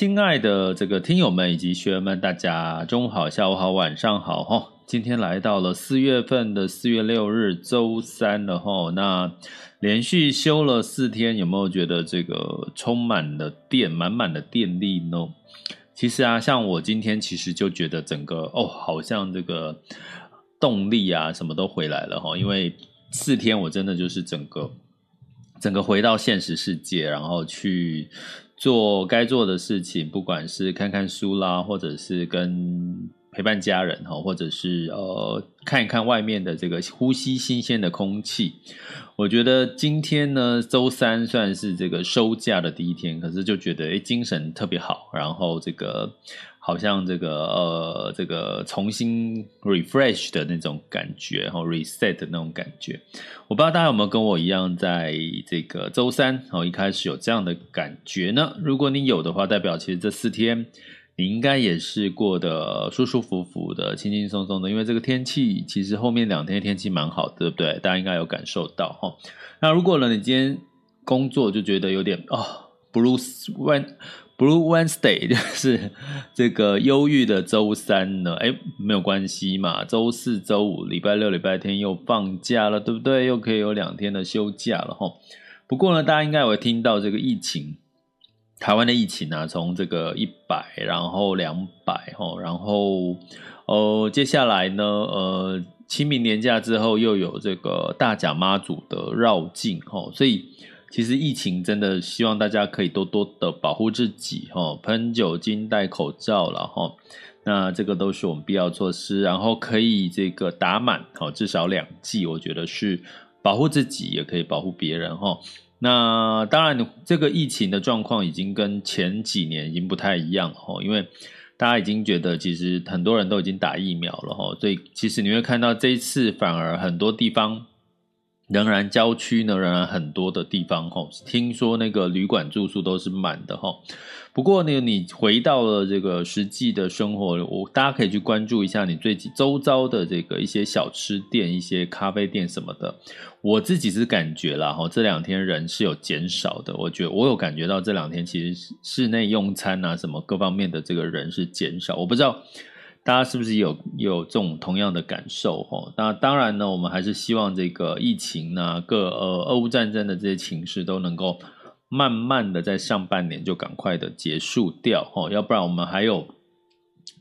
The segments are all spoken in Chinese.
亲爱的这个听友们以及学员们，大家中午好、下午好、晚上好哈！今天来到了四月份的四月六日周三了哈。那连续休了四天，有没有觉得这个充满了电、满满的电力呢？其实啊，像我今天其实就觉得整个哦，好像这个动力啊什么都回来了哈。因为四天我真的就是整个整个回到现实世界，然后去。做该做的事情，不管是看看书啦，或者是跟陪伴家人哈，或者是呃看一看外面的这个呼吸新鲜的空气。我觉得今天呢，周三算是这个收假的第一天，可是就觉得诶精神特别好，然后这个。好像这个呃，这个重新 refresh 的那种感觉，然后 reset 的那种感觉，我不知道大家有没有跟我一样，在这个周三，然后一开始有这样的感觉呢？如果你有的话，代表其实这四天你应该也是过得舒舒服服的、轻轻松松的，因为这个天气其实后面两天天气蛮好的，对不对？大家应该有感受到哈。那如果呢，你今天工作就觉得有点哦，blues when Blue Wednesday 就是这个忧郁的周三呢，哎，没有关系嘛，周四、周五、礼拜六、礼拜天又放假了，对不对？又可以有两天的休假了哈。不过呢，大家应该有听到这个疫情，台湾的疫情啊，从这个一百，然后两百，哈，然后呃，接下来呢，呃，清明年假之后又有这个大甲妈祖的绕境，哈，所以。其实疫情真的希望大家可以多多的保护自己哈，喷酒精、戴口罩了哈。那这个都是我们必要措施，然后可以这个打满哈，至少两剂，我觉得是保护自己也可以保护别人哈。那当然，这个疫情的状况已经跟前几年已经不太一样了哈，因为大家已经觉得其实很多人都已经打疫苗了哈，所以其实你会看到这一次反而很多地方。仍然郊区呢，仍然很多的地方哈，听说那个旅馆住宿都是满的哈。不过呢，你回到了这个实际的生活，我大家可以去关注一下你最近周遭的这个一些小吃店、一些咖啡店什么的。我自己是感觉啦哈，这两天人是有减少的。我觉得我有感觉到这两天其实室内用餐啊什么各方面的这个人是减少。我不知道。大家是不是有有这种同样的感受？哈，那当然呢，我们还是希望这个疫情呢，各呃俄乌战争的这些情势都能够慢慢的在上半年就赶快的结束掉，哈，要不然我们还有。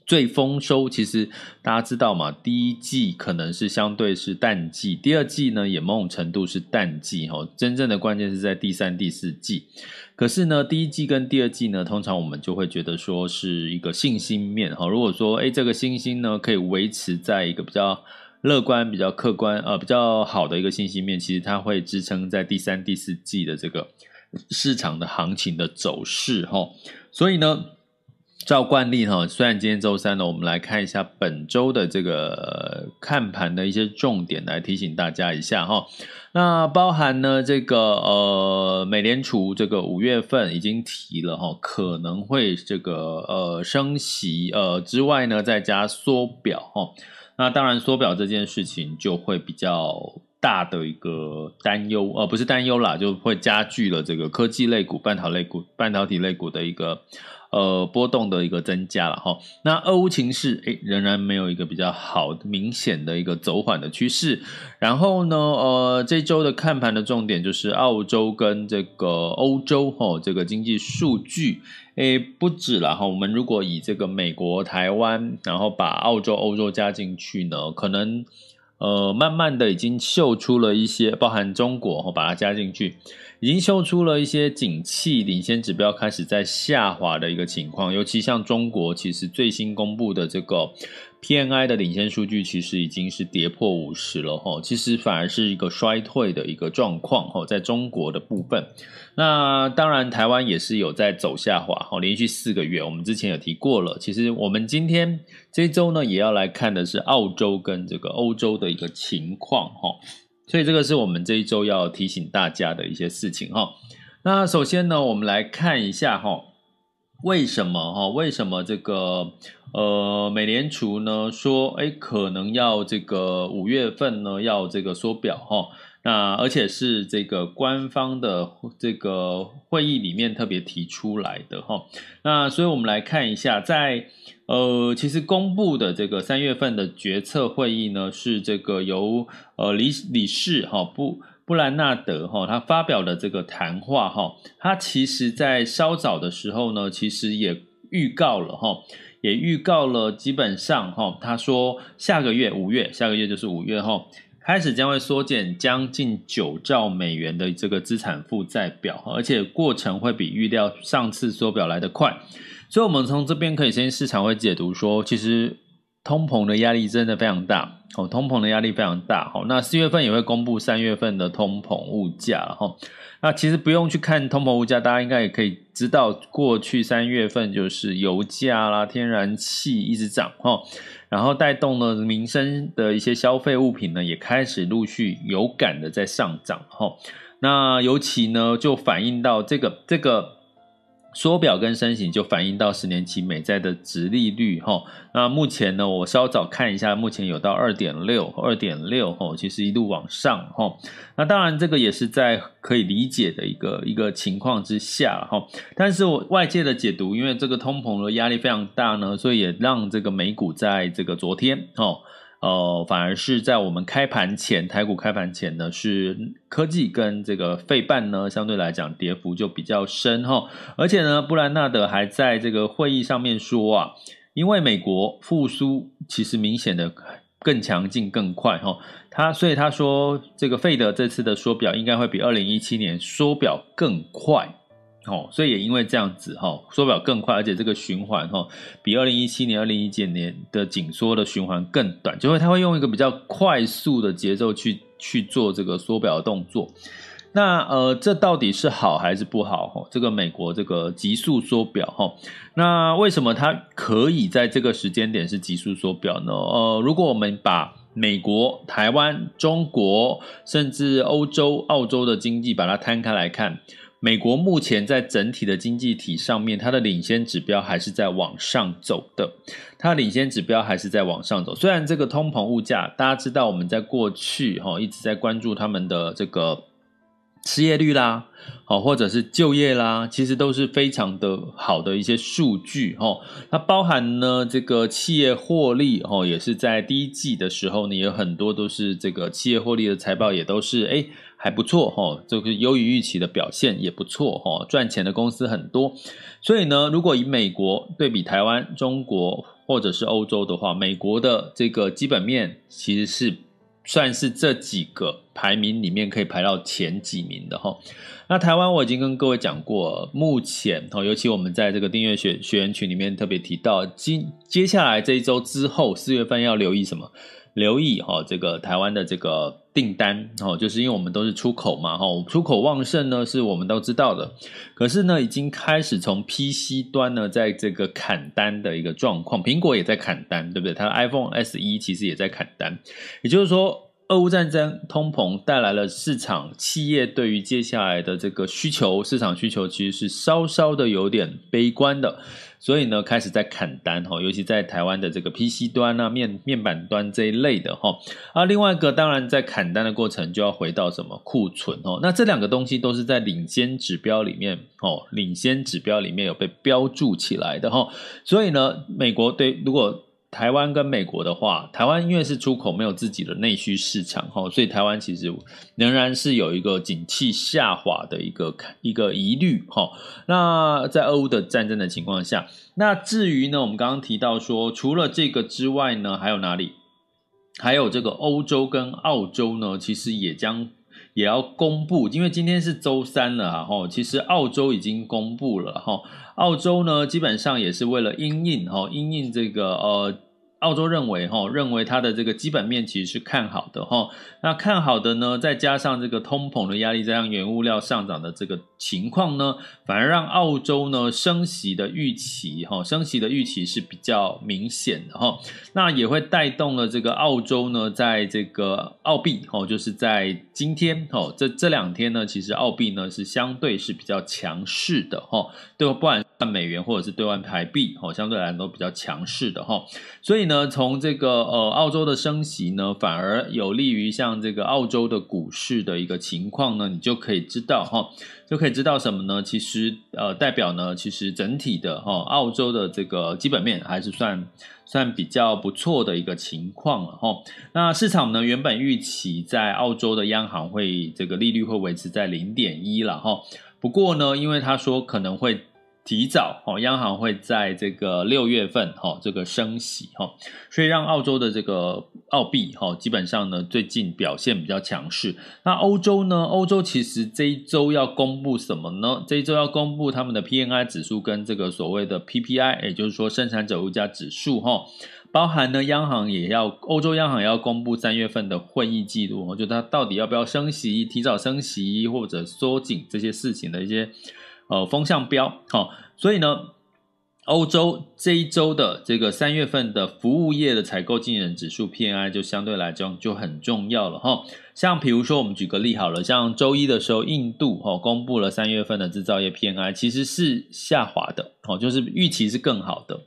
最丰收，其实大家知道嘛，第一季可能是相对是淡季，第二季呢也某种程度是淡季哈。真正的关键是在第三、第四季。可是呢，第一季跟第二季呢，通常我们就会觉得说是一个信心面哈。如果说哎，这个信心呢可以维持在一个比较乐观、比较客观呃比较好的一个信心面，其实它会支撑在第三、第四季的这个市场的行情的走势哈。所以呢。照惯例哈，虽然今天周三呢，我们来看一下本周的这个看盘的一些重点，来提醒大家一下哈。那包含呢这个呃，美联储这个五月份已经提了哈，可能会这个呃升息呃之外呢，再加缩表哈。那当然缩表这件事情就会比较大的一个担忧，呃，不是担忧啦，就会加剧了这个科技类股、半导类股、半导体类股的一个。呃波动的一个增加了哈。那俄乌情势诶仍然没有一个比较好明显的一个走缓的趋势。然后呢，呃，这周的看盘的重点就是澳洲跟这个欧洲哈，这个经济数据。诶，不止了哈。我们如果以这个美国、台湾，然后把澳洲、欧洲加进去呢，可能呃，慢慢的已经秀出了一些，包含中国，把它加进去，已经秀出了一些景气领先指标开始在下滑的一个情况。尤其像中国，其实最新公布的这个。PMI 的领先数据其实已经是跌破五十了哈，其实反而是一个衰退的一个状况哈，在中国的部分，那当然台湾也是有在走下滑哈，连续四个月，我们之前有提过了。其实我们今天这周呢，也要来看的是澳洲跟这个欧洲的一个情况哈，所以这个是我们这一周要提醒大家的一些事情哈。那首先呢，我们来看一下哈，为什么哈？为什么这个？呃，美联储呢说，哎，可能要这个五月份呢要这个缩表哈，那而且是这个官方的这个会议里面特别提出来的哈，那所以我们来看一下，在呃，其实公布的这个三月份的决策会议呢，是这个由呃理理事哈布布兰纳德哈他发表的这个谈话哈，他其实在稍早的时候呢，其实也预告了哈。也预告了，基本上哈，他说下个月五月，下个月就是五月哈，开始将会缩减将近九兆美元的这个资产负债表，而且过程会比预料上次缩表来得快，所以我们从这边可以先市场会解读说，其实通膨的压力真的非常大哦，通膨的压力非常大哦，那四月份也会公布三月份的通膨物价哈。那其实不用去看通膨物价，大家应该也可以知道，过去三月份就是油价啦、天然气一直涨哈，然后带动了民生的一些消费物品呢，也开始陆续有感的在上涨哈。那尤其呢，就反映到这个这个。缩表跟升息就反映到十年期美债的殖利率哈，那目前呢，我稍早看一下，目前有到二点六，二点六哈，其实一路往上哈。那当然这个也是在可以理解的一个一个情况之下哈，但是我外界的解读，因为这个通膨的压力非常大呢，所以也让这个美股在这个昨天哈。呃，反而是在我们开盘前，台股开盘前呢，是科技跟这个费半呢，相对来讲跌幅就比较深哈。而且呢，布兰纳德还在这个会议上面说啊，因为美国复苏其实明显的更强劲更快哈，他所以他说这个费德这次的缩表应该会比二零一七年缩表更快。哦，所以也因为这样子哈，缩表更快，而且这个循环哈，比二零一七年、二零一九年的紧缩的循环更短，就会它会用一个比较快速的节奏去去做这个缩表的动作。那呃，这到底是好还是不好？哈，这个美国这个急速缩表哈，那为什么它可以在这个时间点是急速缩表呢？呃，如果我们把美国、台湾、中国，甚至欧洲、澳洲的经济把它摊开来看。美国目前在整体的经济体上面，它的领先指标还是在往上走的。它的领先指标还是在往上走。虽然这个通膨物价，大家知道我们在过去哈一直在关注他们的这个失业率啦，好或者是就业啦，其实都是非常的好的一些数据哈。它包含呢这个企业获利哈，也是在第一季的时候呢，有很多都是这个企业获利的财报也都是诶还不错哈，这个优于预期的表现也不错哈，赚钱的公司很多，所以呢，如果以美国对比台湾、中国或者是欧洲的话，美国的这个基本面其实是算是这几个排名里面可以排到前几名的哈。那台湾我已经跟各位讲过，目前哈，尤其我们在这个订阅学学员群里面特别提到，今接下来这一周之后，四月份要留意什么？留意哈，这个台湾的这个订单哈，就是因为我们都是出口嘛哈，出口旺盛呢，是我们都知道的。可是呢，已经开始从 PC 端呢，在这个砍单的一个状况，苹果也在砍单，对不对？它的 iPhone SE 其实也在砍单。也就是说，俄乌战争、通膨带来了市场企业对于接下来的这个需求，市场需求其实是稍稍的有点悲观的。所以呢开始在砍单哈，尤其在台湾的这个 PC 端啊、面面板端这一类的哈。啊，另外一个当然在砍单的过程就要回到什么库存哦，那这两个东西都是在领先指标里面哦，领先指标里面有被标注起来的哈，所以呢，美国对如果。台湾跟美国的话，台湾因为是出口，没有自己的内需市场哈，所以台湾其实仍然是有一个景气下滑的一个一个疑虑，哈。那在俄乌的战争的情况下，那至于呢，我们刚刚提到说，除了这个之外呢，还有哪里？还有这个欧洲跟澳洲呢，其实也将也要公布，因为今天是周三了，哈。其实澳洲已经公布了，哈。澳洲呢，基本上也是为了因应哈，因应这个呃。澳洲认为，哈，认为它的这个基本面其实是看好的，哈。那看好的呢，再加上这个通膨的压力，加上原物料上涨的这个情况呢，反而让澳洲呢升息的预期，哈，升息的预期是比较明显的，哈。那也会带动了这个澳洲呢，在这个澳币，哈，就是在今天，哈，这这两天呢，其实澳币呢是相对是比较强势的，哈，对，不管美元或者是兑换台币，哈，相对来讲都比较强势的，哈，所以。呢，从这个呃澳洲的升息呢，反而有利于像这个澳洲的股市的一个情况呢，你就可以知道哈，就可以知道什么呢？其实呃代表呢，其实整体的哈澳洲的这个基本面还是算算比较不错的一个情况了哈。那市场呢原本预期在澳洲的央行会这个利率会维持在零点一了哈，不过呢，因为他说可能会。提早哦，央行会在这个六月份哈，这个升息哈，所以让澳洲的这个澳币哈，基本上呢最近表现比较强势。那欧洲呢？欧洲其实这一周要公布什么呢？这一周要公布他们的 PNI 指数跟这个所谓的 PPI，也就是说生产者物价指数哈，包含呢央行也要欧洲央行也要公布三月份的会议记录，就它到底要不要升息、提早升息或者缩紧这些事情的一些。呃，风向标，好、哦，所以呢，欧洲这一周的这个三月份的服务业的采购经理人指数 P N I 就相对来讲就很重要了哈、哦。像比如说，我们举个例好了，像周一的时候，印度哈、哦、公布了三月份的制造业 P N I，其实是下滑的，哦，就是预期是更好的，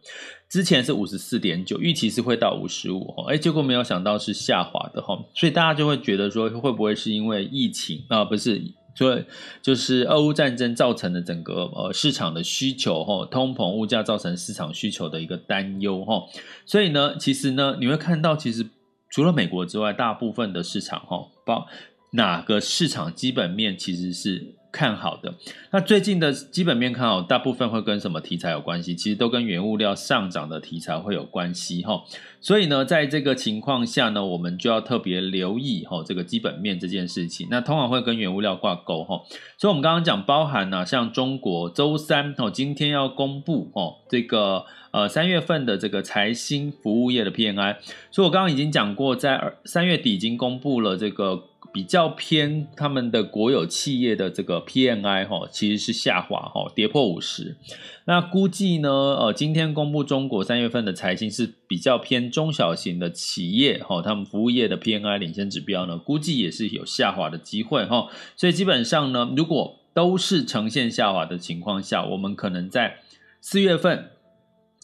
之前是五十四点九，预期是会到五十五，哎，结果没有想到是下滑的哈、所以大家就会觉得说，会不会是因为疫情啊？不是。所以就是俄乌战争造成的整个呃市场的需求哈，通膨物价造成市场需求的一个担忧哈，所以呢，其实呢，你会看到其实除了美国之外，大部分的市场哈，包哪个市场基本面其实是。看好的，那最近的基本面看好，大部分会跟什么题材有关系？其实都跟原物料上涨的题材会有关系哈。所以呢，在这个情况下呢，我们就要特别留意哈这个基本面这件事情。那通常会跟原物料挂钩哈。所以我们刚刚讲包含呢，像中国周三哦，今天要公布哦这个呃三月份的这个财新服务业的 PMI。所以我刚刚已经讲过，在二三月底已经公布了这个。比较偏他们的国有企业的这个 PMI 哈，其实是下滑哈，跌破五十。那估计呢，呃，今天公布中国三月份的财新是比较偏中小型的企业哈，他们服务业的 PMI 领先指标呢，估计也是有下滑的机会哈。所以基本上呢，如果都是呈现下滑的情况下，我们可能在四月份。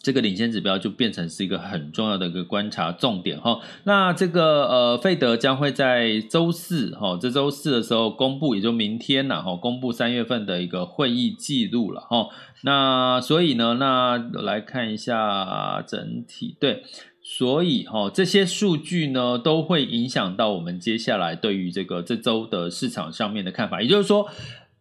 这个领先指标就变成是一个很重要的一个观察重点哈。那这个呃，费德将会在周四哈，这周四的时候公布，也就明天呐哈，公布三月份的一个会议记录了哈。那所以呢，那来看一下整体对，所以哈，这些数据呢都会影响到我们接下来对于这个这周的市场上面的看法。也就是说，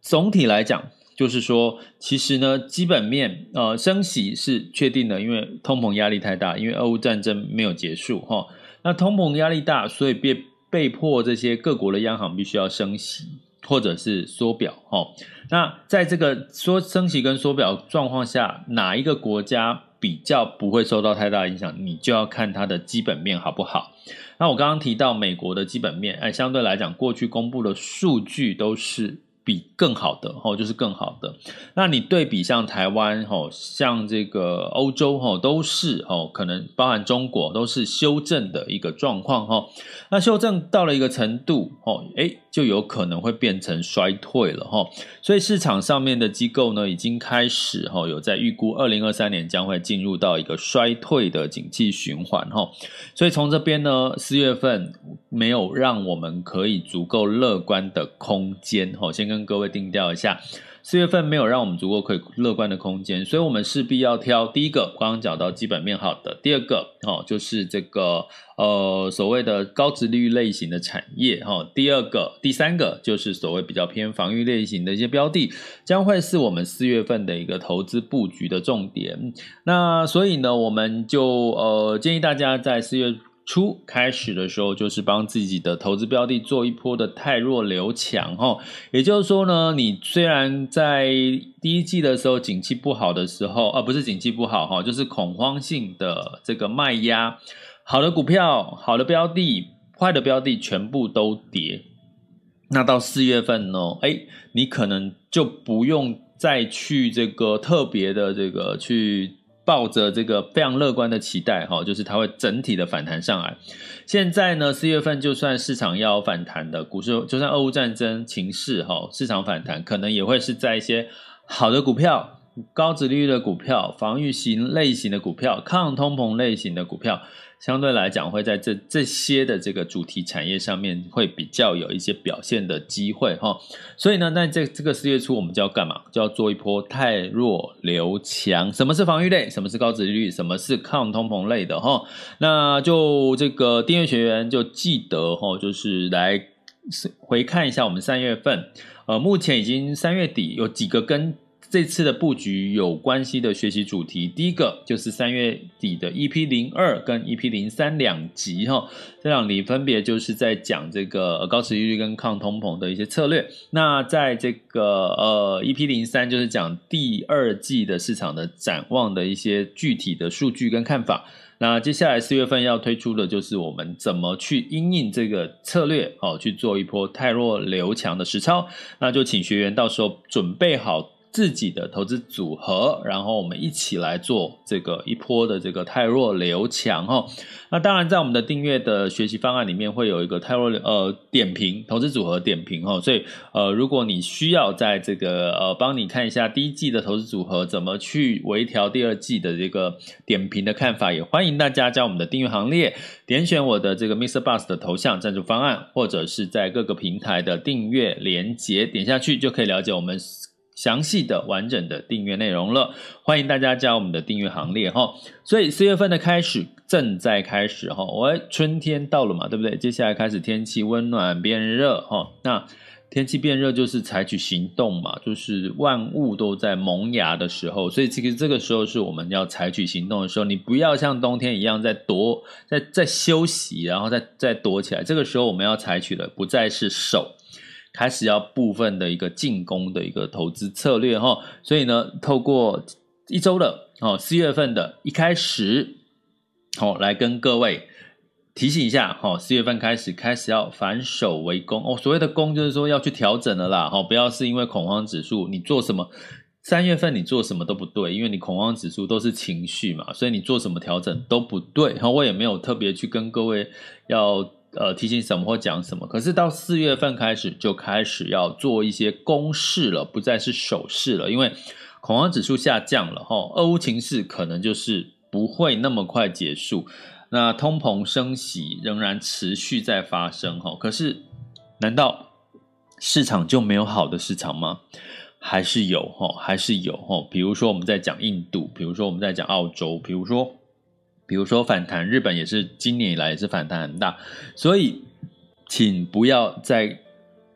总体来讲。就是说，其实呢，基本面呃升息是确定的，因为通膨压力太大，因为俄乌战争没有结束哈。那通膨压力大，所以被被迫这些各国的央行必须要升息或者是缩表哈。那在这个缩升息跟缩表状况下，哪一个国家比较不会受到太大影响？你就要看它的基本面好不好。那我刚刚提到美国的基本面，哎，相对来讲，过去公布的数据都是。比更好的哦，就是更好的。那你对比像台湾哦，像这个欧洲哦，都是哦，可能包含中国都是修正的一个状况吼。那修正到了一个程度哦，诶，就有可能会变成衰退了哈。所以市场上面的机构呢，已经开始哈有在预估二零二三年将会进入到一个衰退的景气循环哈。所以从这边呢，四月份没有让我们可以足够乐观的空间哈。先跟跟各位定调一下。四月份没有让我们足够可以乐观的空间，所以我们势必要挑第一个，刚刚讲到基本面好的；第二个，哦，就是这个呃所谓的高值利率类型的产业，哈；第二个、第三个就是所谓比较偏防御类型的一些标的，将会是我们四月份的一个投资布局的重点。那所以呢，我们就呃建议大家在四月。初开始的时候，就是帮自己的投资标的做一波的太弱留强，哈，也就是说呢，你虽然在第一季的时候景气不好的时候，啊，不是景气不好，哈，就是恐慌性的这个卖压，好的股票、好的标的、坏的标的全部都跌，那到四月份呢，哎，你可能就不用再去这个特别的这个去。抱着这个非常乐观的期待，哈，就是它会整体的反弹上来。现在呢，四月份就算市场要反弹的股市，就算俄乌战争情势，哈，市场反弹可能也会是在一些好的股票、高殖利率的股票、防御型类型的股票、抗通膨类型的股票。相对来讲，会在这这些的这个主题产业上面会比较有一些表现的机会哈，所以呢，那这这个四月初我们就要干嘛？就要做一波汰弱留强。什么是防御类？什么是高殖利率？什么是抗通膨类的哈？那就这个订阅学员就记得哈，就是来回看一下我们三月份，呃，目前已经三月底有几个跟。这次的布局有关系的学习主题，第一个就是三月底的 EP 零二跟 EP 零三两集哈，这两集分别就是在讲这个高持续率跟抗通膨的一些策略。那在这个呃 EP 零三就是讲第二季的市场的展望的一些具体的数据跟看法。那接下来四月份要推出的就是我们怎么去因应这个策略哦，去做一波汰弱留强的实操。那就请学员到时候准备好。自己的投资组合，然后我们一起来做这个一波的这个泰弱留强哈。那当然，在我们的订阅的学习方案里面，会有一个汰弱呃点评投资组合点评哈。所以呃，如果你需要在这个呃帮你看一下第一季的投资组合怎么去微调第二季的这个点评的看法，也欢迎大家加我们的订阅行列，点选我的这个 Mr. Bus 的头像赞助方案，或者是在各个平台的订阅连接点下去，就可以了解我们。详细的完整的订阅内容了，欢迎大家加入我们的订阅行列哈。所以四月份的开始正在开始哈，我春天到了嘛，对不对？接下来开始天气温暖变热哈，那天气变热就是采取行动嘛，就是万物都在萌芽的时候，所以这个这个时候是我们要采取行动的时候。你不要像冬天一样在躲，在在休息，然后再再躲起来。这个时候我们要采取的不再是守。开始要部分的一个进攻的一个投资策略哈，所以呢，透过一周的哦，四月份的一开始，好来跟各位提醒一下哈，四月份开始开始要反守为攻哦，所谓的攻就是说要去调整了啦，哈，不要是因为恐慌指数你做什么，三月份你做什么都不对，因为你恐慌指数都是情绪嘛，所以你做什么调整都不对，然后我也没有特别去跟各位要。呃，提醒什么或讲什么？可是到四月份开始就开始要做一些攻势了，不再是手势了，因为恐慌指数下降了，哈，俄乌情势可能就是不会那么快结束，那通膨升息仍然持续在发生，哈，可是难道市场就没有好的市场吗？还是有，哈，还是有，哈，比如说我们在讲印度，比如说我们在讲澳洲，比如说。比如说反弹，日本也是今年以来也是反弹很大，所以请不要再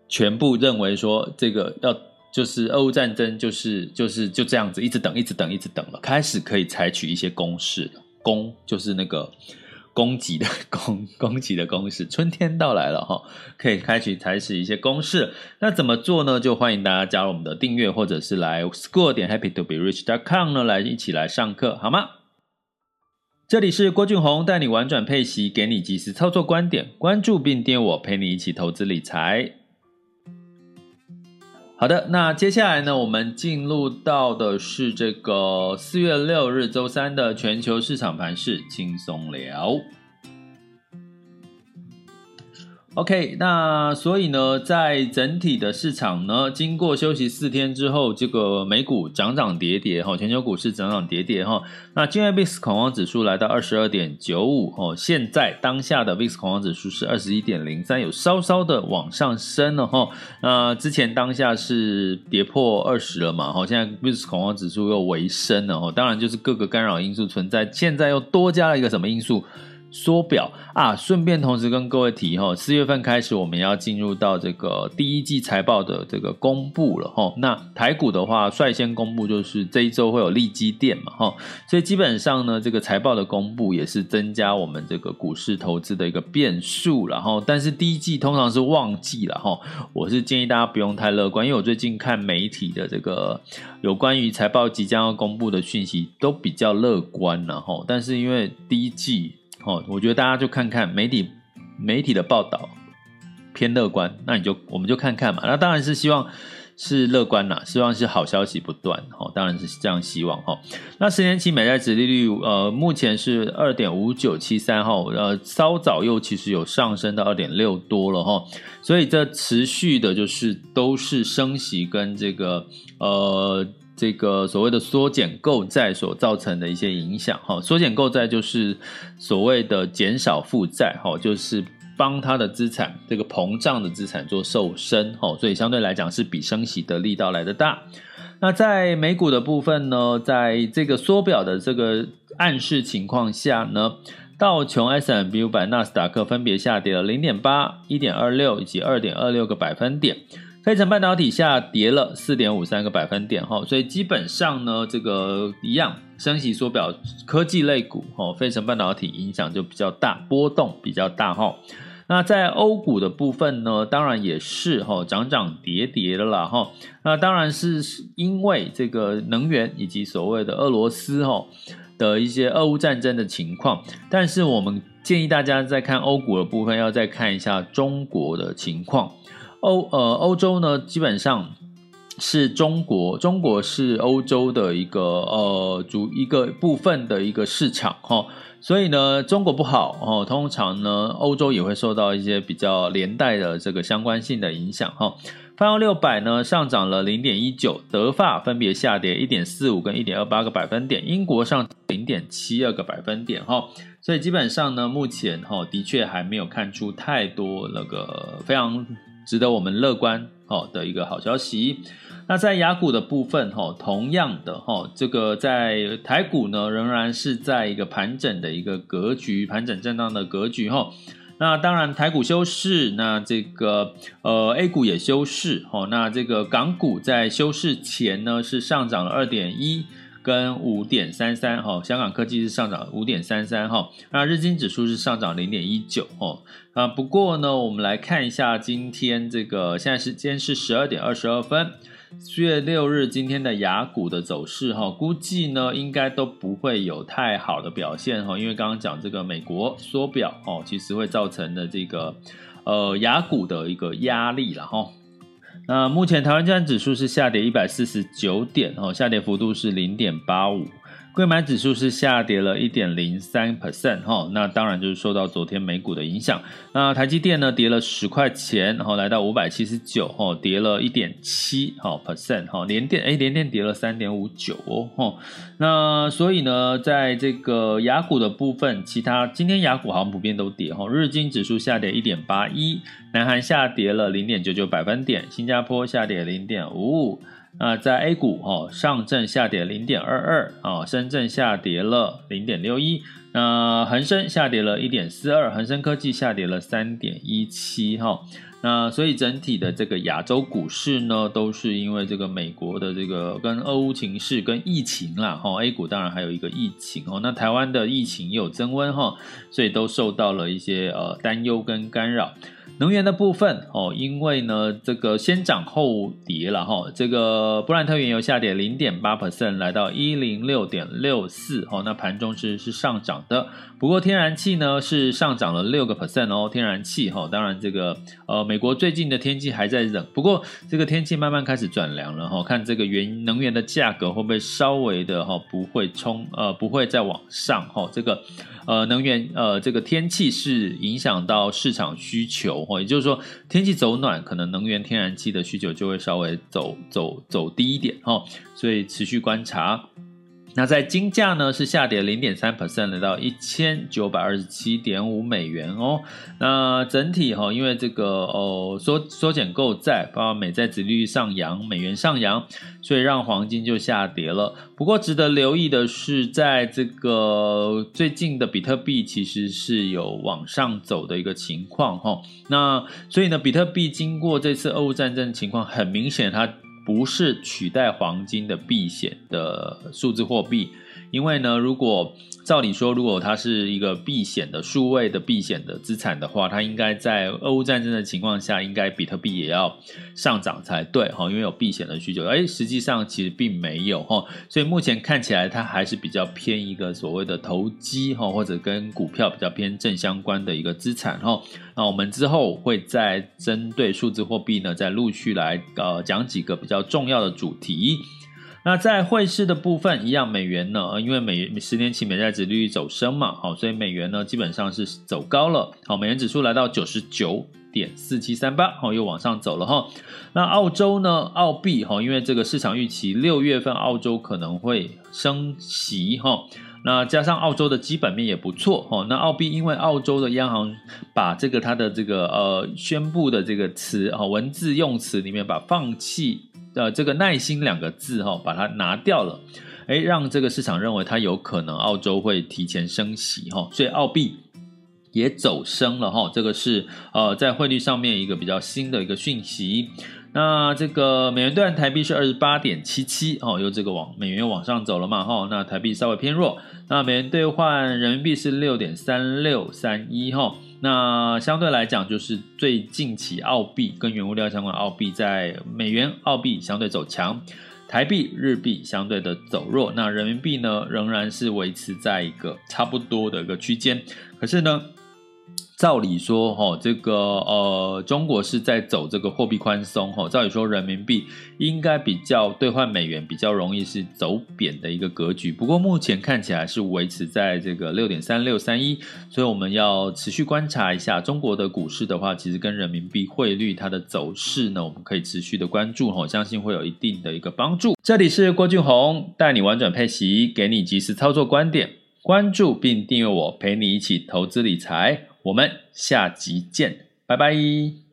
全部认为说这个要就是俄乌战争就是就是就这样子一直等一直等一直等了，开始可以采取一些攻势了，攻就是那个攻击的攻 攻击的攻势，春天到来了哈，可以开始采取一些攻势。那怎么做呢？就欢迎大家加入我们的订阅，或者是来 school 点 happy to be rich dot com 呢，来一起来上课好吗？这里是郭俊宏带你玩转配息，给你及时操作观点，关注并订我，陪你一起投资理财。好的，那接下来呢，我们进入到的是这个四月六日周三的全球市场盘势轻松聊。OK，那所以呢，在整体的市场呢，经过休息四天之后，这个美股涨涨跌跌哈，全球股市涨涨跌跌哈。那今日 VIX 恐慌指数来到二十二点九五哦，现在当下的 VIX 恐慌指数是二十一点零三，有稍稍的往上升了哈。那之前当下是跌破二十了嘛哈，现在 VIX 恐慌指数又回升了哈，当然就是各个干扰因素存在，现在又多加了一个什么因素？缩表啊，顺便同时跟各位提哈，四月份开始我们要进入到这个第一季财报的这个公布了哈。那台股的话，率先公布就是这一周会有利基电嘛哈，所以基本上呢，这个财报的公布也是增加我们这个股市投资的一个变数。然后，但是第一季通常是旺季了哈，我是建议大家不用太乐观，因为我最近看媒体的这个有关于财报即将要公布的讯息都比较乐观了哈。但是因为第一季。哦，我觉得大家就看看媒体媒体的报道偏乐观，那你就我们就看看嘛。那当然是希望是乐观啦，希望是好消息不断。哦，当然是这样希望哈。那十年期美债殖利率呃目前是二点五九七三哈，呃稍早又其实有上升到二点六多了哈。所以这持续的就是都是升息跟这个呃。这个所谓的缩减购债所造成的一些影响，哈，缩减购债就是所谓的减少负债，哈，就是帮他的资产这个膨胀的资产做瘦身，哈，所以相对来讲是比升息的力道来得大。那在美股的部分呢，在这个缩表的这个暗示情况下呢，道琼 S&P 500、纳斯达克分别下跌了零点八、一点二六以及二点二六个百分点。费城半导体下跌了四点五三个百分点，哈，所以基本上呢，这个一样升息缩表，科技类股，哈，费城半导体影响就比较大，波动比较大，哈。那在欧股的部分呢，当然也是哈，涨涨跌跌的啦，哈。那当然是因为这个能源以及所谓的俄罗斯哈的一些俄乌战争的情况，但是我们建议大家在看欧股的部分，要再看一下中国的情况。欧呃，欧洲呢，基本上是中国，中国是欧洲的一个呃主一个部分的一个市场哈，所以呢，中国不好哦，通常呢，欧洲也会受到一些比较连带的这个相关性的影响哈。泛欧六百呢上涨了零点一九，德法分别下跌一点四五跟一点二八个百分点，英国上零点七二个百分点哈，所以基本上呢，目前哈的确还没有看出太多那个非常。值得我们乐观哦的一个好消息。那在雅股的部分哈，同样的哈，这个在台股呢，仍然是在一个盘整的一个格局，盘整震荡的格局哈。那当然台股休市，那这个呃 A 股也休市哈。那这个港股在休市前呢，是上涨了二点一。跟五点三三哈，香港科技是上涨五点三三哈，那日经指数是上涨零点一九哈啊。不过呢，我们来看一下今天这个现在时间是十二点二十二分，四月六日今天的雅股的走势哈，估计呢应该都不会有太好的表现哈，因为刚刚讲这个美国缩表哦，其实会造成的这个呃雅股的一个压力了哈。那目前台湾加权指数是下跌一百四十九点，哦，下跌幅度是零点八五。柜买指数是下跌了一点零三 percent 哈，那当然就是受到昨天美股的影响。那台积电呢跌了十块钱，然后来到五百七十九，哈，跌了一点七哈 percent 哈，联电诶联电跌了三点五九哦，哈，那所以呢，在这个雅股的部分，其他今天雅股好像普遍都跌哈，日经指数下跌一点八一，南韩下跌了零点九九百分点，新加坡下跌零点五五。那在 A 股哈，上证下跌零点二二啊，深圳下跌了零点六一，那恒生下跌了一点四二，恒生科技下跌了三点一七哈，那所以整体的这个亚洲股市呢，都是因为这个美国的这个跟俄乌情势跟疫情啦哈，A 股当然还有一个疫情哦，那台湾的疫情也有增温哈，所以都受到了一些呃担忧跟干扰。能源的部分哦，因为呢，这个先涨后跌了哈，这个布兰特原油下跌零点八 percent，来到一零六点六四哦，那盘中是是上涨的。不过天然气呢是上涨了六个 percent 哦，天然气哈，当然这个呃美国最近的天气还在冷，不过这个天气慢慢开始转凉了哈，看这个原能源的价格会不会稍微的哈不会冲呃不会再往上哈，这个呃能源呃这个天气是影响到市场需求哦，也就是说天气走暖，可能能源天然气的需求就会稍微走走走低一点哦，所以持续观察。那在金价呢，是下跌零点三 percent，来到一千九百二十七点五美元哦。那整体哈，因为这个哦缩缩减购债，包括美债殖率上扬，美元上扬，所以让黄金就下跌了。不过值得留意的是，在这个最近的比特币其实是有往上走的一个情况哈。那所以呢，比特币经过这次俄乌战争情况，很明显它。不是取代黄金的避险的数字货币，因为呢，如果照理说，如果它是一个避险的数位的避险的资产的话，它应该在俄乌战争的情况下，应该比特币也要上涨才对哈，因为有避险的需求。哎，实际上其实并没有哈，所以目前看起来它还是比较偏一个所谓的投机哈，或者跟股票比较偏正相关的一个资产哈。那我们之后会再针对数字货币呢，再陆续来呃讲几个比较重要的主题。那在汇市的部分一样，美元呢，因为美十年期美债殖利率走升嘛，好，所以美元呢基本上是走高了，好，美元指数来到九十九点四七三八，好，又往上走了哈。那澳洲呢，澳币哈，因为这个市场预期六月份澳洲可能会升息哈，那加上澳洲的基本面也不错哈，那澳币因为澳洲的央行把这个它的这个呃宣布的这个词啊文字用词里面把放弃。呃，这个耐心两个字哈，把它拿掉了，哎，让这个市场认为它有可能澳洲会提前升息哈，所以澳币也走升了哈，这个是呃在汇率上面一个比较新的一个讯息。那这个美元兑换台币是二十八点七七哦，由这个往美元往上走了嘛哈，那台币稍微偏弱。那美元兑换人民币是六点三六三一哈。那相对来讲，就是最近期澳币跟原物料相关，澳币在美元、澳币相对走强，台币、日币相对的走弱。那人民币呢，仍然是维持在一个差不多的一个区间。可是呢，照理说，哈，这个呃，中国是在走这个货币宽松，哈，照理说人民币应该比较兑换美元比较容易是走贬的一个格局。不过目前看起来是维持在这个六点三六三一，所以我们要持续观察一下中国的股市的话，其实跟人民币汇率它的走势呢，我们可以持续的关注，哈，相信会有一定的一个帮助。这里是郭俊宏带你玩转配息，给你及时操作观点，关注并订阅我，陪你一起投资理财。我们下集见，拜拜。